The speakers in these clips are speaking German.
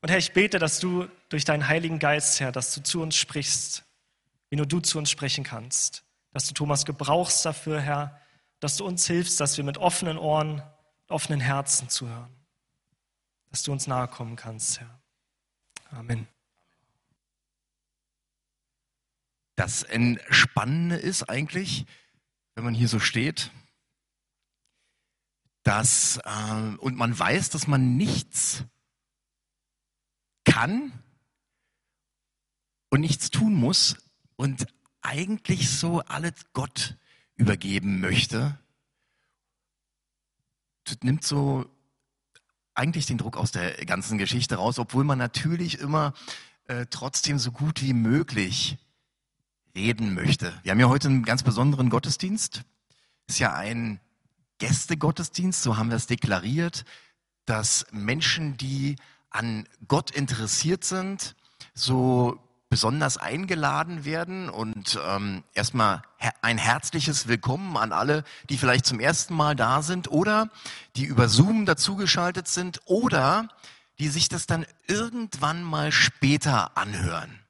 Und Herr, ich bete, dass du durch deinen Heiligen Geist, Herr, dass du zu uns sprichst, wie nur du zu uns sprechen kannst. Dass du Thomas gebrauchst dafür, Herr, dass du uns hilfst, dass wir mit offenen Ohren, offenen Herzen zuhören. Dass du uns nahe kommen kannst, Herr. Amen. Das Entspannende ist eigentlich, wenn man hier so steht, dass, äh, und man weiß, dass man nichts kann und nichts tun muss und eigentlich so alles Gott übergeben möchte. Nimmt so eigentlich den Druck aus der ganzen Geschichte raus, obwohl man natürlich immer äh, trotzdem so gut wie möglich reden möchte. Wir haben ja heute einen ganz besonderen Gottesdienst. Ist ja ein Gästegottesdienst, so haben wir es deklariert, dass Menschen, die an Gott interessiert sind, so besonders eingeladen werden und ähm, erstmal ein herzliches Willkommen an alle, die vielleicht zum ersten Mal da sind oder die über Zoom dazugeschaltet sind oder die sich das dann irgendwann mal später anhören.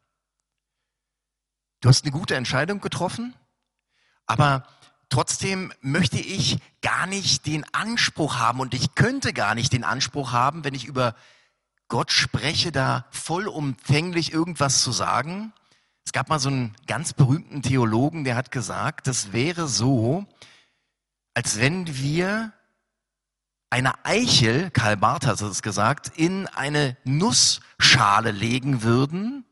Du hast eine gute Entscheidung getroffen, aber trotzdem möchte ich gar nicht den Anspruch haben und ich könnte gar nicht den Anspruch haben, wenn ich über Gott spreche, da vollumfänglich irgendwas zu sagen. Es gab mal so einen ganz berühmten Theologen, der hat gesagt, das wäre so, als wenn wir eine Eichel, Karl Barth hat es gesagt, in eine Nussschale legen würden.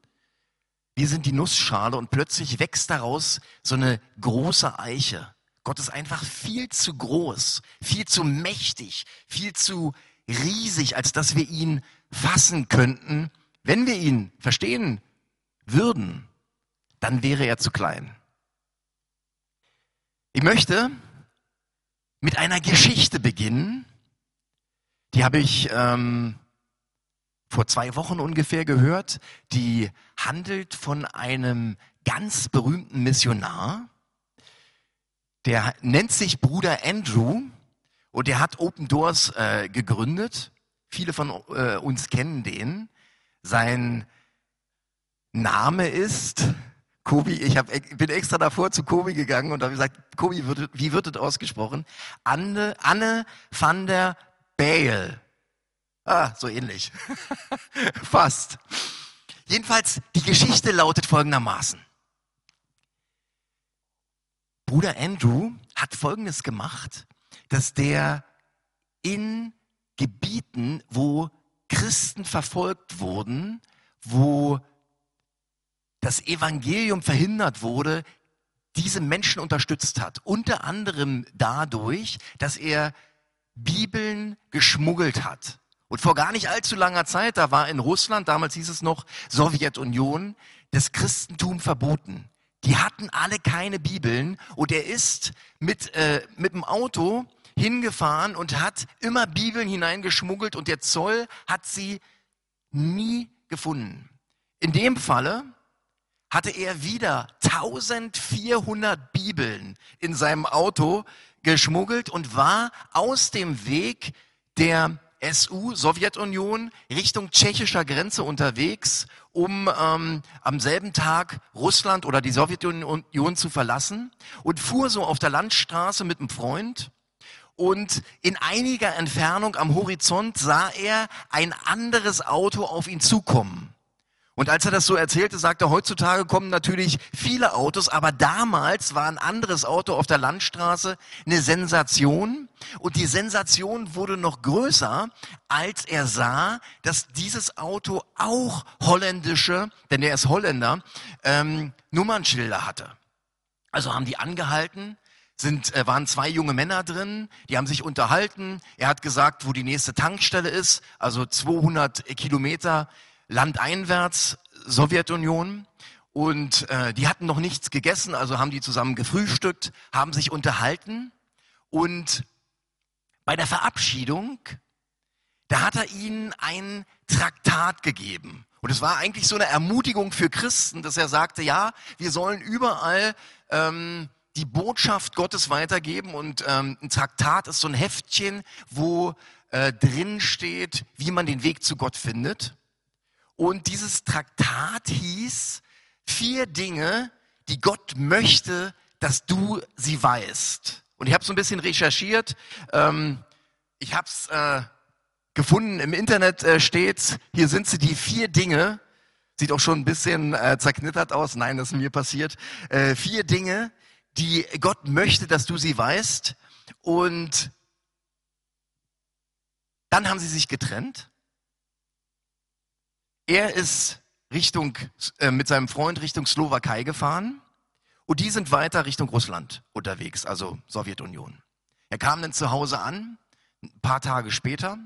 Wir sind die Nussschale und plötzlich wächst daraus so eine große Eiche. Gott ist einfach viel zu groß, viel zu mächtig, viel zu riesig, als dass wir ihn fassen könnten. Wenn wir ihn verstehen würden, dann wäre er zu klein. Ich möchte mit einer Geschichte beginnen. Die habe ich ähm, vor zwei Wochen ungefähr gehört. Die handelt von einem ganz berühmten Missionar, der nennt sich Bruder Andrew und der hat Open Doors äh, gegründet. Viele von äh, uns kennen den. Sein Name ist Kobi. Ich hab, bin extra davor zu Kobi gegangen und habe gesagt, Kobi, wie wird das ausgesprochen? Anne, Anne van der Bale. Ah, so ähnlich. Fast. Jedenfalls, die Geschichte lautet folgendermaßen. Bruder Andrew hat Folgendes gemacht, dass der in Gebieten, wo Christen verfolgt wurden, wo das Evangelium verhindert wurde, diese Menschen unterstützt hat. Unter anderem dadurch, dass er Bibeln geschmuggelt hat. Und vor gar nicht allzu langer Zeit, da war in Russland, damals hieß es noch Sowjetunion, das Christentum verboten. Die hatten alle keine Bibeln und er ist mit, äh, mit dem Auto hingefahren und hat immer Bibeln hineingeschmuggelt und der Zoll hat sie nie gefunden. In dem Falle hatte er wieder 1400 Bibeln in seinem Auto geschmuggelt und war aus dem Weg der SU, Sowjetunion, Richtung tschechischer Grenze unterwegs, um ähm, am selben Tag Russland oder die Sowjetunion zu verlassen und fuhr so auf der Landstraße mit einem Freund und in einiger Entfernung am Horizont sah er ein anderes Auto auf ihn zukommen. Und als er das so erzählte, sagte er, heutzutage kommen natürlich viele Autos, aber damals war ein anderes Auto auf der Landstraße eine Sensation. Und die Sensation wurde noch größer, als er sah, dass dieses Auto auch holländische, denn er ist Holländer, ähm, Nummernschilder hatte. Also haben die angehalten, sind, äh, waren zwei junge Männer drin, die haben sich unterhalten. Er hat gesagt, wo die nächste Tankstelle ist, also 200 Kilometer landeinwärts Sowjetunion und äh, die hatten noch nichts gegessen, also haben die zusammen gefrühstückt, haben sich unterhalten und bei der Verabschiedung, da hat er ihnen ein Traktat gegeben. Und es war eigentlich so eine Ermutigung für Christen, dass er sagte, ja, wir sollen überall ähm, die Botschaft Gottes weitergeben. Und ähm, ein Traktat ist so ein Heftchen, wo äh, drin steht, wie man den Weg zu Gott findet. Und dieses Traktat hieß vier Dinge, die Gott möchte, dass du sie weißt. Und ich habe so ein bisschen recherchiert. Ähm, ich habe es äh, gefunden, im Internet äh, steht, hier sind sie die vier Dinge, sieht auch schon ein bisschen äh, zerknittert aus, nein, das ist mir passiert, äh, vier Dinge, die Gott möchte, dass du sie weißt. Und dann haben sie sich getrennt. Er ist Richtung, äh, mit seinem Freund Richtung Slowakei gefahren und die sind weiter Richtung Russland unterwegs, also Sowjetunion. Er kam dann zu Hause an, ein paar Tage später,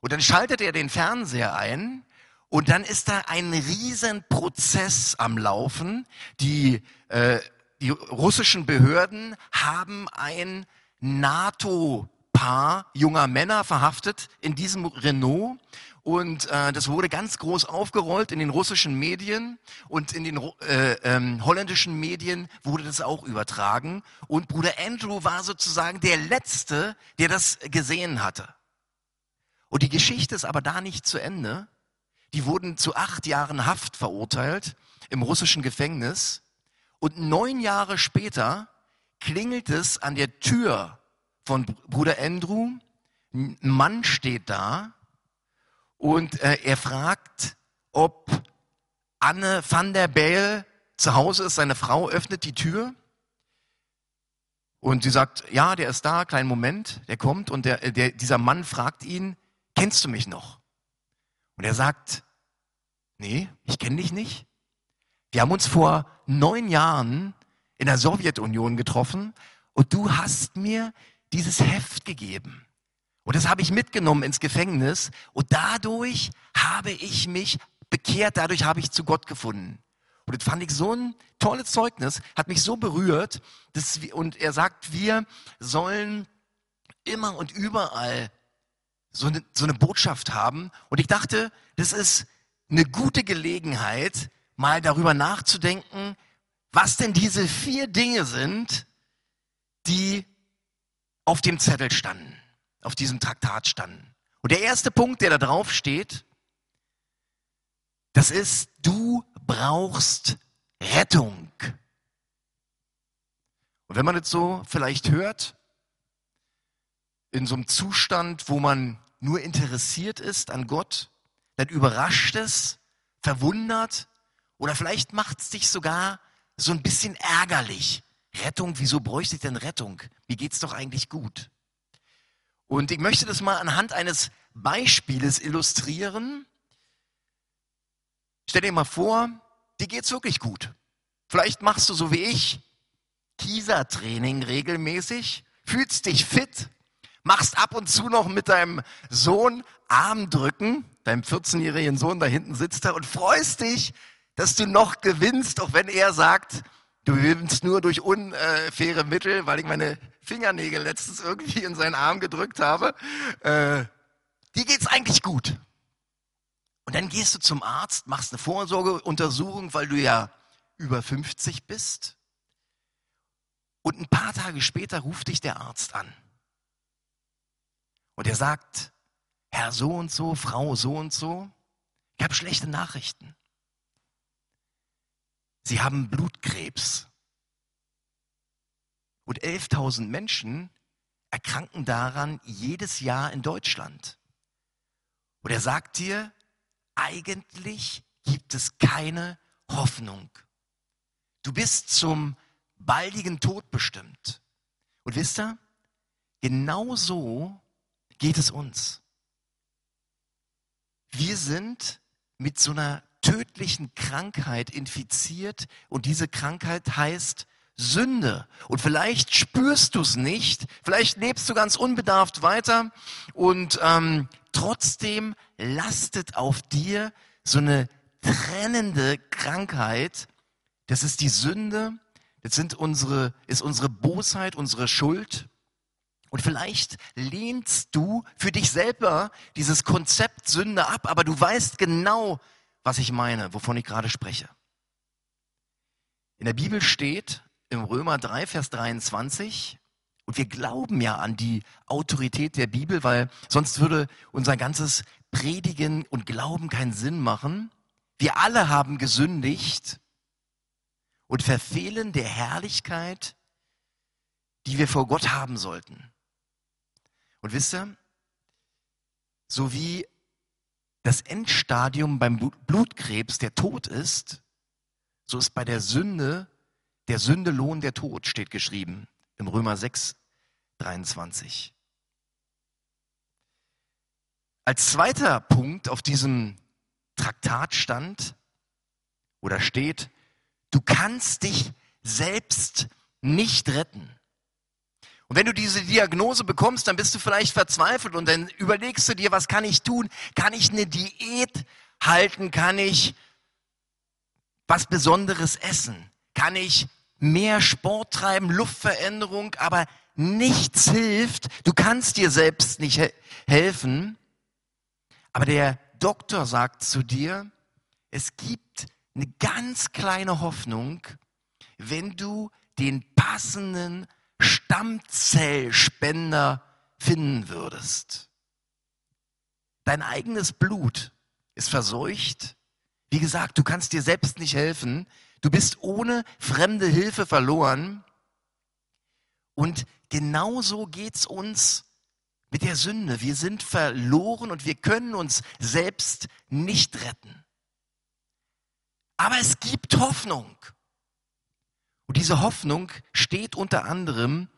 und dann schaltet er den Fernseher ein und dann ist da ein riesen Prozess am Laufen. Die, äh, die russischen Behörden haben ein NATO-Paar junger Männer verhaftet in diesem Renault und äh, das wurde ganz groß aufgerollt in den russischen Medien und in den äh, ähm, holländischen Medien wurde das auch übertragen. Und Bruder Andrew war sozusagen der Letzte, der das gesehen hatte. Und die Geschichte ist aber da nicht zu Ende. Die wurden zu acht Jahren Haft verurteilt im russischen Gefängnis. Und neun Jahre später klingelt es an der Tür von Bruder Andrew. Ein Mann steht da und äh, er fragt, ob Anne van der Bell zu Hause ist. Seine Frau öffnet die Tür und sie sagt, ja, der ist da, kleinen Moment, der kommt und der, der, dieser Mann fragt ihn, kennst du mich noch? Und er sagt, nee, ich kenne dich nicht. Wir haben uns vor neun Jahren in der Sowjetunion getroffen und du hast mir dieses Heft gegeben. Und das habe ich mitgenommen ins Gefängnis und dadurch habe ich mich bekehrt, dadurch habe ich zu Gott gefunden. Und das fand ich so ein tolles Zeugnis, hat mich so berührt. Dass, und er sagt, wir sollen immer und überall so eine, so eine Botschaft haben. Und ich dachte, das ist eine gute Gelegenheit, mal darüber nachzudenken, was denn diese vier Dinge sind, die auf dem Zettel standen auf diesem Traktat standen. Und der erste Punkt, der da drauf steht, das ist, du brauchst Rettung. Und wenn man jetzt so vielleicht hört, in so einem Zustand, wo man nur interessiert ist an Gott, dann überrascht es, verwundert oder vielleicht macht es dich sogar so ein bisschen ärgerlich. Rettung, wieso bräuchte ich denn Rettung? Mir geht's doch eigentlich gut. Und ich möchte das mal anhand eines Beispieles illustrieren. Stell dir mal vor, dir geht's wirklich gut. Vielleicht machst du so wie ich Kiesertraining regelmäßig, fühlst dich fit, machst ab und zu noch mit deinem Sohn Armdrücken, deinem 14-jährigen Sohn da hinten sitzt er und freust dich, dass du noch gewinnst, auch wenn er sagt, du gewinnst nur durch unfaire Mittel, weil ich meine Fingernägel letztens irgendwie in seinen Arm gedrückt habe. Äh, dir geht's eigentlich gut. Und dann gehst du zum Arzt, machst eine Vorsorgeuntersuchung, weil du ja über 50 bist. Und ein paar Tage später ruft dich der Arzt an. Und er sagt, Herr so und so, Frau so und so, ich habe schlechte Nachrichten. Sie haben Blutkrebs. Und 11.000 Menschen erkranken daran jedes Jahr in Deutschland. Und er sagt dir, eigentlich gibt es keine Hoffnung. Du bist zum baldigen Tod bestimmt. Und wisst ihr, genau so geht es uns. Wir sind mit so einer tödlichen Krankheit infiziert und diese Krankheit heißt Sünde. Und vielleicht spürst du es nicht, vielleicht lebst du ganz unbedarft weiter und ähm, trotzdem lastet auf dir so eine trennende Krankheit. Das ist die Sünde, das sind unsere, ist unsere Bosheit, unsere Schuld. Und vielleicht lehnst du für dich selber dieses Konzept Sünde ab, aber du weißt genau, was ich meine, wovon ich gerade spreche. In der Bibel steht, im Römer 3, Vers 23. Und wir glauben ja an die Autorität der Bibel, weil sonst würde unser ganzes Predigen und Glauben keinen Sinn machen. Wir alle haben gesündigt und verfehlen der Herrlichkeit, die wir vor Gott haben sollten. Und wisst ihr, so wie das Endstadium beim Blutkrebs der Tod ist, so ist bei der Sünde der Sündelohn der Tod, steht geschrieben im Römer 6, 23. Als zweiter Punkt auf diesem Traktat stand oder steht, du kannst dich selbst nicht retten. Und wenn du diese Diagnose bekommst, dann bist du vielleicht verzweifelt und dann überlegst du dir, was kann ich tun? Kann ich eine Diät halten? Kann ich was Besonderes essen? Kann ich mehr Sport treiben, Luftveränderung, aber nichts hilft. Du kannst dir selbst nicht he helfen. Aber der Doktor sagt zu dir, es gibt eine ganz kleine Hoffnung, wenn du den passenden Stammzellspender finden würdest. Dein eigenes Blut ist verseucht. Wie gesagt, du kannst dir selbst nicht helfen. Du bist ohne fremde Hilfe verloren. Und genauso geht's uns mit der Sünde. Wir sind verloren und wir können uns selbst nicht retten. Aber es gibt Hoffnung. Und diese Hoffnung steht unter anderem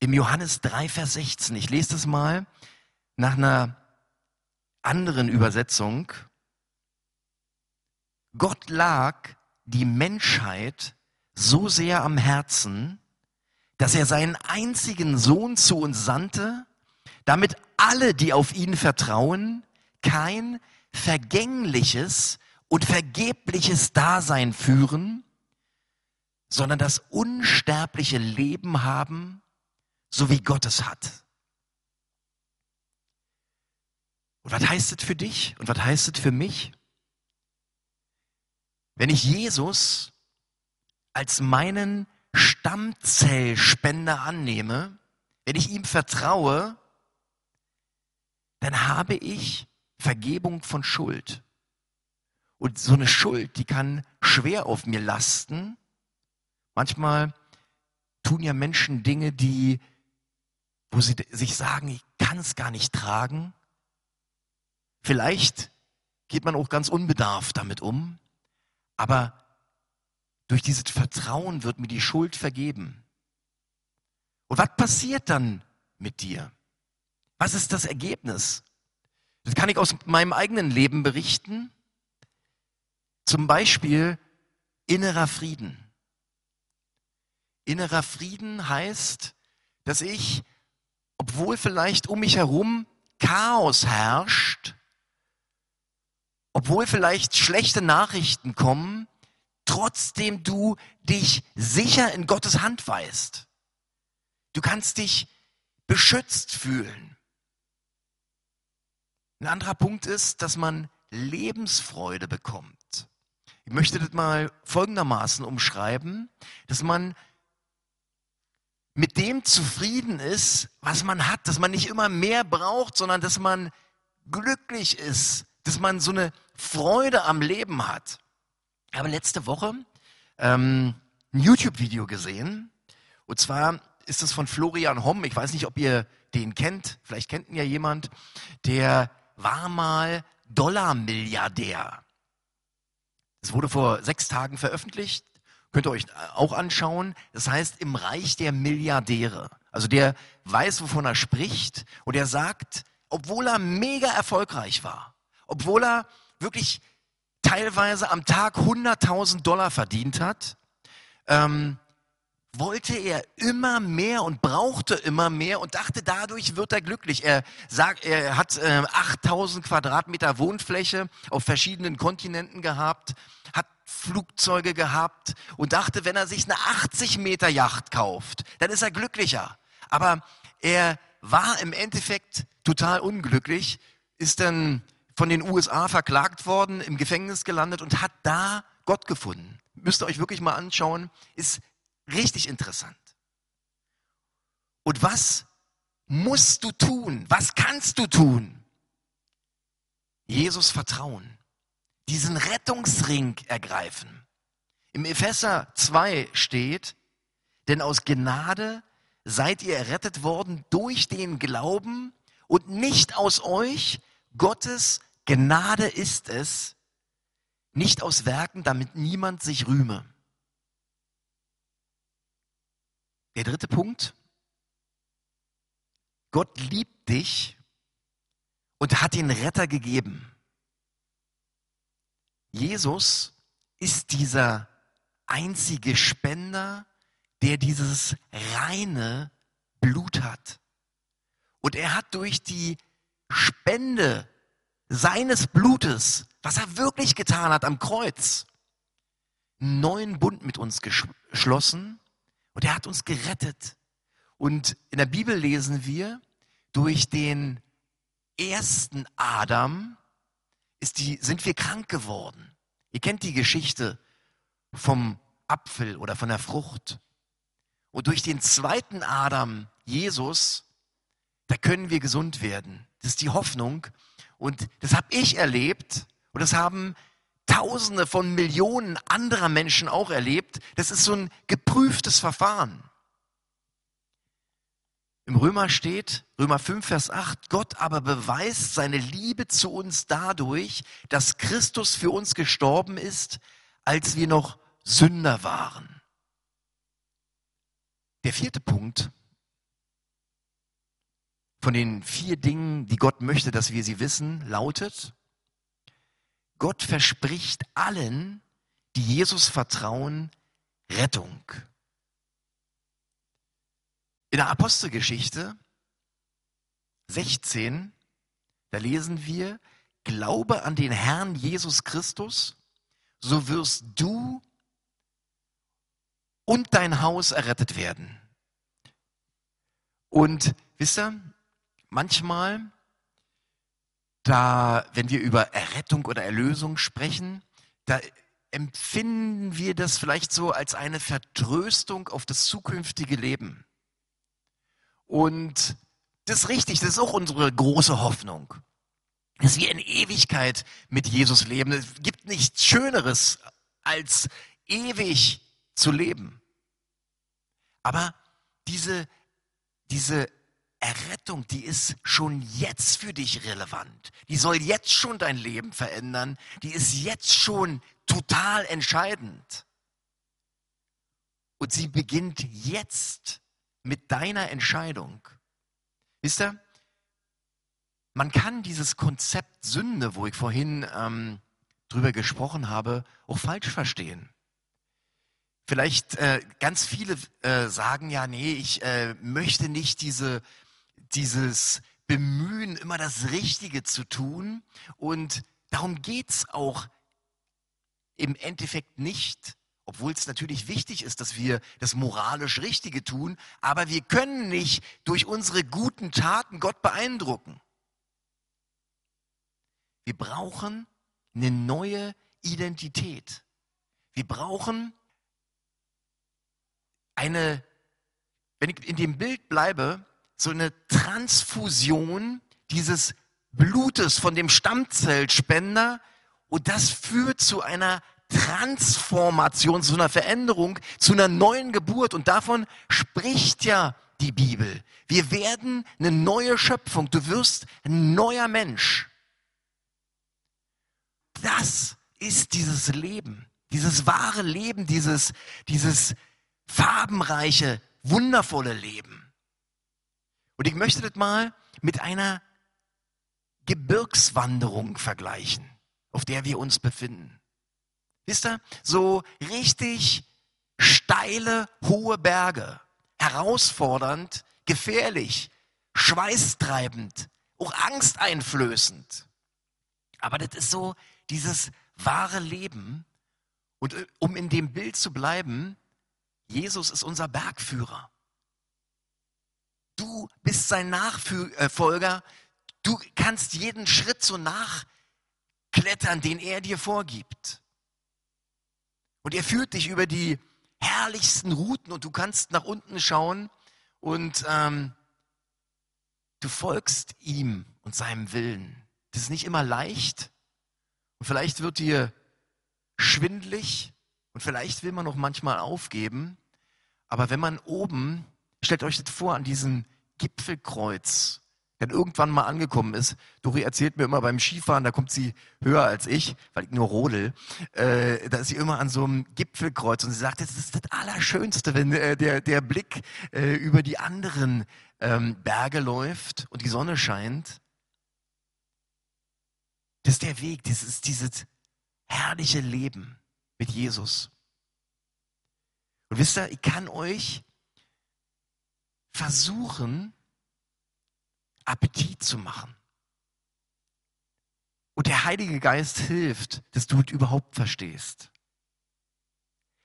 im Johannes 3, Vers 16. Ich lese das mal nach einer anderen Übersetzung. Gott lag die Menschheit so sehr am Herzen, dass er seinen einzigen Sohn zu uns sandte, damit alle, die auf ihn vertrauen, kein vergängliches und vergebliches Dasein führen, sondern das unsterbliche Leben haben, so wie Gott es hat. Und was heißt es für dich und was heißt es für mich? Wenn ich Jesus als meinen Stammzellspender annehme, wenn ich ihm vertraue, dann habe ich Vergebung von Schuld. Und so eine Schuld, die kann schwer auf mir lasten, Manchmal tun ja Menschen Dinge, die, wo sie sich sagen, ich kann es gar nicht tragen. Vielleicht geht man auch ganz unbedarft damit um, aber durch dieses Vertrauen wird mir die Schuld vergeben. Und was passiert dann mit dir? Was ist das Ergebnis? Das kann ich aus meinem eigenen Leben berichten. Zum Beispiel innerer Frieden. Innerer Frieden heißt, dass ich, obwohl vielleicht um mich herum Chaos herrscht, obwohl vielleicht schlechte Nachrichten kommen, trotzdem du dich sicher in Gottes Hand weißt. Du kannst dich beschützt fühlen. Ein anderer Punkt ist, dass man Lebensfreude bekommt. Ich möchte das mal folgendermaßen umschreiben, dass man mit dem zufrieden ist, was man hat, dass man nicht immer mehr braucht, sondern dass man glücklich ist, dass man so eine Freude am Leben hat. Ich habe letzte Woche ähm, ein YouTube-Video gesehen und zwar ist es von Florian Homm. Ich weiß nicht, ob ihr den kennt. Vielleicht kennt ihn ja jemand. Der war mal Dollarmilliardär. Es wurde vor sechs Tagen veröffentlicht. Könnt ihr euch auch anschauen. Das heißt, im Reich der Milliardäre. Also der weiß, wovon er spricht. Und er sagt, obwohl er mega erfolgreich war, obwohl er wirklich teilweise am Tag 100.000 Dollar verdient hat, ähm, wollte er immer mehr und brauchte immer mehr und dachte, dadurch wird er glücklich. Er sagt, er hat äh, 8000 Quadratmeter Wohnfläche auf verschiedenen Kontinenten gehabt, hat Flugzeuge gehabt und dachte, wenn er sich eine 80 Meter Yacht kauft, dann ist er glücklicher. Aber er war im Endeffekt total unglücklich, ist dann von den USA verklagt worden, im Gefängnis gelandet und hat da Gott gefunden. Müsst ihr euch wirklich mal anschauen, ist richtig interessant. Und was musst du tun? Was kannst du tun? Jesus vertrauen, diesen Rettungsring ergreifen. Im Epheser 2 steht, denn aus Gnade seid ihr errettet worden durch den Glauben und nicht aus euch. Gottes Gnade ist es, nicht aus Werken, damit niemand sich rühme. Der dritte Punkt. Gott liebt dich und hat den Retter gegeben. Jesus ist dieser einzige Spender, der dieses reine Blut hat. Und er hat durch die Spende seines Blutes, was er wirklich getan hat am Kreuz, einen neuen Bund mit uns geschlossen und er hat uns gerettet. Und in der Bibel lesen wir, durch den ersten Adam die, sind wir krank geworden. Ihr kennt die Geschichte vom Apfel oder von der Frucht. Und durch den zweiten Adam, Jesus, da können wir gesund werden. Das ist die Hoffnung. Und das habe ich erlebt und das haben Tausende von Millionen anderer Menschen auch erlebt. Das ist so ein geprüftes Verfahren. Im Römer steht, Römer 5, Vers 8, Gott aber beweist seine Liebe zu uns dadurch, dass Christus für uns gestorben ist, als wir noch Sünder waren. Der vierte Punkt von den vier Dingen, die Gott möchte, dass wir sie wissen, lautet, Gott verspricht allen, die Jesus vertrauen, Rettung. In der Apostelgeschichte 16, da lesen wir, Glaube an den Herrn Jesus Christus, so wirst du und dein Haus errettet werden. Und wisst ihr, manchmal, da, wenn wir über Errettung oder Erlösung sprechen, da empfinden wir das vielleicht so als eine Vertröstung auf das zukünftige Leben. Und das ist richtig, das ist auch unsere große Hoffnung, dass wir in Ewigkeit mit Jesus leben. Es gibt nichts Schöneres, als ewig zu leben. Aber diese, diese Errettung, die ist schon jetzt für dich relevant. Die soll jetzt schon dein Leben verändern. Die ist jetzt schon total entscheidend. Und sie beginnt jetzt mit deiner Entscheidung. Wisst ihr, man kann dieses Konzept Sünde, wo ich vorhin ähm, drüber gesprochen habe, auch falsch verstehen. Vielleicht äh, ganz viele äh, sagen ja, nee, ich äh, möchte nicht diese, dieses Bemühen, immer das Richtige zu tun. Und darum geht's auch im Endeffekt nicht, obwohl es natürlich wichtig ist, dass wir das moralisch Richtige tun, aber wir können nicht durch unsere guten Taten Gott beeindrucken. Wir brauchen eine neue Identität. Wir brauchen eine, wenn ich in dem Bild bleibe, so eine Transfusion dieses Blutes von dem Stammzellspender und das führt zu einer Transformation, zu einer Veränderung, zu einer neuen Geburt und davon spricht ja die Bibel. Wir werden eine neue Schöpfung, du wirst ein neuer Mensch. Das ist dieses Leben, dieses wahre Leben, dieses, dieses farbenreiche, wundervolle Leben. Und ich möchte das mal mit einer Gebirgswanderung vergleichen, auf der wir uns befinden. Wisst ihr, so richtig steile, hohe Berge, herausfordernd, gefährlich, schweißtreibend, auch angsteinflößend. Aber das ist so dieses wahre Leben. Und äh, um in dem Bild zu bleiben, Jesus ist unser Bergführer. Bist sein Nachfolger. Du kannst jeden Schritt so nachklettern, den er dir vorgibt. Und er führt dich über die herrlichsten Routen und du kannst nach unten schauen und ähm, du folgst ihm und seinem Willen. Das ist nicht immer leicht. Und vielleicht wird dir schwindlig und vielleicht will man noch manchmal aufgeben. Aber wenn man oben, stellt euch das vor, an diesem Gipfelkreuz dann irgendwann mal angekommen ist. Dori erzählt mir immer beim Skifahren, da kommt sie höher als ich, weil ich nur rodel. Äh, da ist sie immer an so einem Gipfelkreuz und sie sagt, das ist das Allerschönste, wenn äh, der, der Blick äh, über die anderen ähm, Berge läuft und die Sonne scheint. Das ist der Weg, das ist dieses herrliche Leben mit Jesus. Und wisst ihr, ich kann euch versuchen, Appetit zu machen. Und der Heilige Geist hilft, dass du es überhaupt verstehst.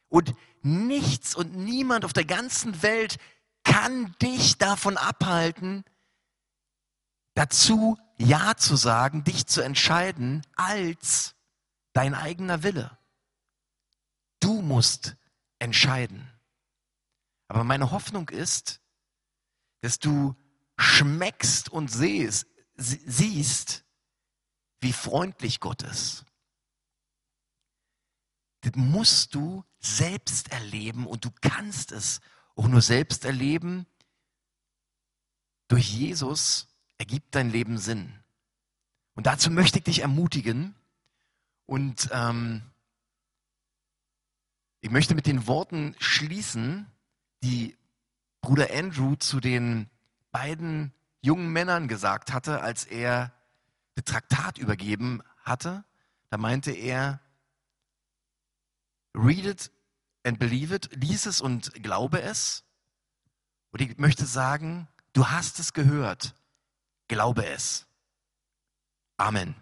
Und nichts und niemand auf der ganzen Welt kann dich davon abhalten, dazu Ja zu sagen, dich zu entscheiden, als dein eigener Wille. Du musst entscheiden. Aber meine Hoffnung ist, dass du schmeckst und siehst, siehst, wie freundlich Gott ist. Das musst du selbst erleben und du kannst es auch nur selbst erleben. Durch Jesus ergibt dein Leben Sinn. Und dazu möchte ich dich ermutigen und ähm, ich möchte mit den Worten schließen, die Bruder Andrew zu den beiden jungen Männern gesagt hatte, als er das Traktat übergeben hatte. Da meinte er, read it and believe it, lies es und glaube es. Und ich möchte sagen, du hast es gehört, glaube es. Amen.